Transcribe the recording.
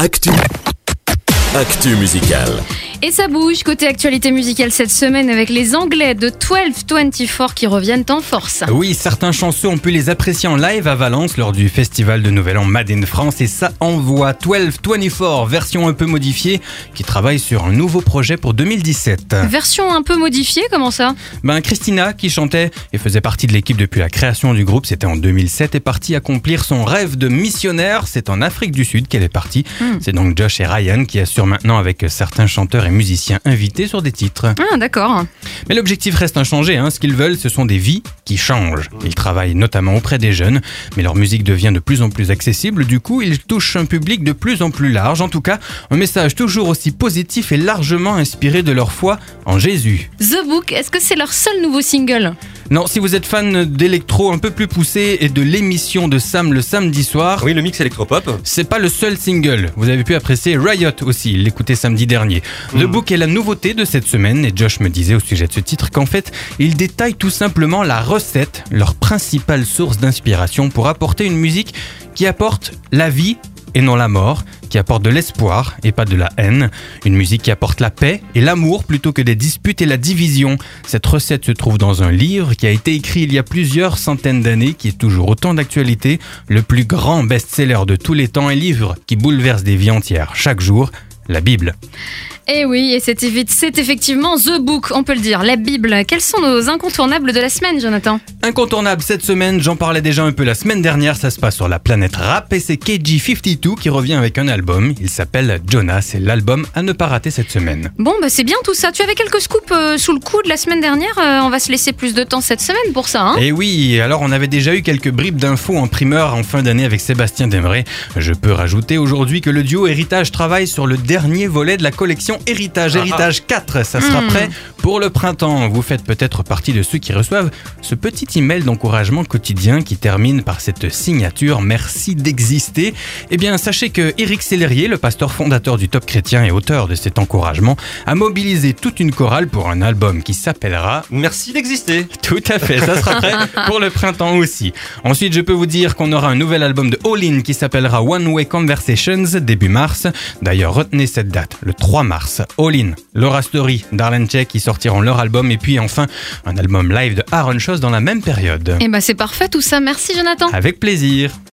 Actu. Actu musicale. Et ça bouge côté actualité musicale cette semaine avec les Anglais de 1224 qui reviennent en force. Oui, certains chanceux ont pu les apprécier en live à Valence lors du festival de Nouvel An Made in France et ça envoie 1224, version un peu modifiée, qui travaille sur un nouveau projet pour 2017. Version un peu modifiée, comment ça? Ben Christina, qui chantait et faisait partie de l'équipe depuis la création du groupe, c'était en 2007, est partie accomplir son rêve de missionnaire. C'est en Afrique du Sud qu'elle est partie. C'est donc Josh et Ryan qui assurent maintenant avec certains chanteurs et musiciens invités sur des titres. Ah d'accord. Mais l'objectif reste inchangé. Hein. Ce qu'ils veulent, ce sont des vies qui changent. Ils travaillent notamment auprès des jeunes, mais leur musique devient de plus en plus accessible. Du coup, ils touchent un public de plus en plus large. En tout cas, un message toujours aussi positif et largement inspiré de leur foi en Jésus. The Book, est-ce que c'est leur seul nouveau single? Non, si vous êtes fan d'électro un peu plus poussé et de l'émission de Sam le samedi soir, Oui, le mix électropop. c'est pas le seul single. Vous avez pu apprécier Riot aussi, l'écouter samedi dernier. The Book est la nouveauté de cette semaine et Josh me disait au sujet de ce titre qu'en fait, il détaille tout simplement la recette, leur principale source d'inspiration pour apporter une musique qui apporte la vie et non la mort, qui apporte de l'espoir et pas de la haine, une musique qui apporte la paix et l'amour plutôt que des disputes et la division. Cette recette se trouve dans un livre qui a été écrit il y a plusieurs centaines d'années, qui est toujours autant d'actualité, le plus grand best-seller de tous les temps, un livre qui bouleverse des vies entières chaque jour, la Bible. Eh oui, et c'est évi- c'est effectivement The Book, on peut le dire, la Bible. Quels sont nos incontournables de la semaine, Jonathan? Incontournable cette semaine, j'en parlais déjà un peu la semaine dernière, ça se passe sur la planète rap et c'est KG52 qui revient avec un album, il s'appelle Jonas, c'est l'album à ne pas rater cette semaine. Bon, bah c'est bien tout ça. Tu avais quelques scoops euh, sous le coude la semaine dernière. euh, on va se laisser plus de temps cette semaine pour ça, hein? Et oui, alors on avait déjà eu quelques bribes d'infos en primeur en fin d'année avec Sébastien Demeret. Je peux rajouter aujourd'hui que le duo Héritage travaille sur le dernier volet de la collection Héritage, Héritage 4. Ça sera Hmm. prêt pour le printemps. Vous faites peut-être partie de ceux qui reçoivent ce petit email d'encouragement quotidien qui termine par cette signature Merci d'exister. Eh bien, sachez que Éric Sellerier, le pasteur fondateur du Top Chrétien et auteur de cet encouragement, a mobilisé toute une chorale pour un album qui s'appellera Merci d'exister. tout à fait, ça sera prêt pour le printemps aussi. Ensuite, je peux vous dire qu'on aura un nouvel album de All In qui s'appellera One Way Conversations début mars. D'ailleurs, retenez cette date, le 3 mars. All In, Laura Story, Darlene Check qui sortiront leur album et puis enfin un album live de Aaron Schoss dans la même période. Eh bah c'est parfait tout ça. Merci, Jonathan. Avec plaisir.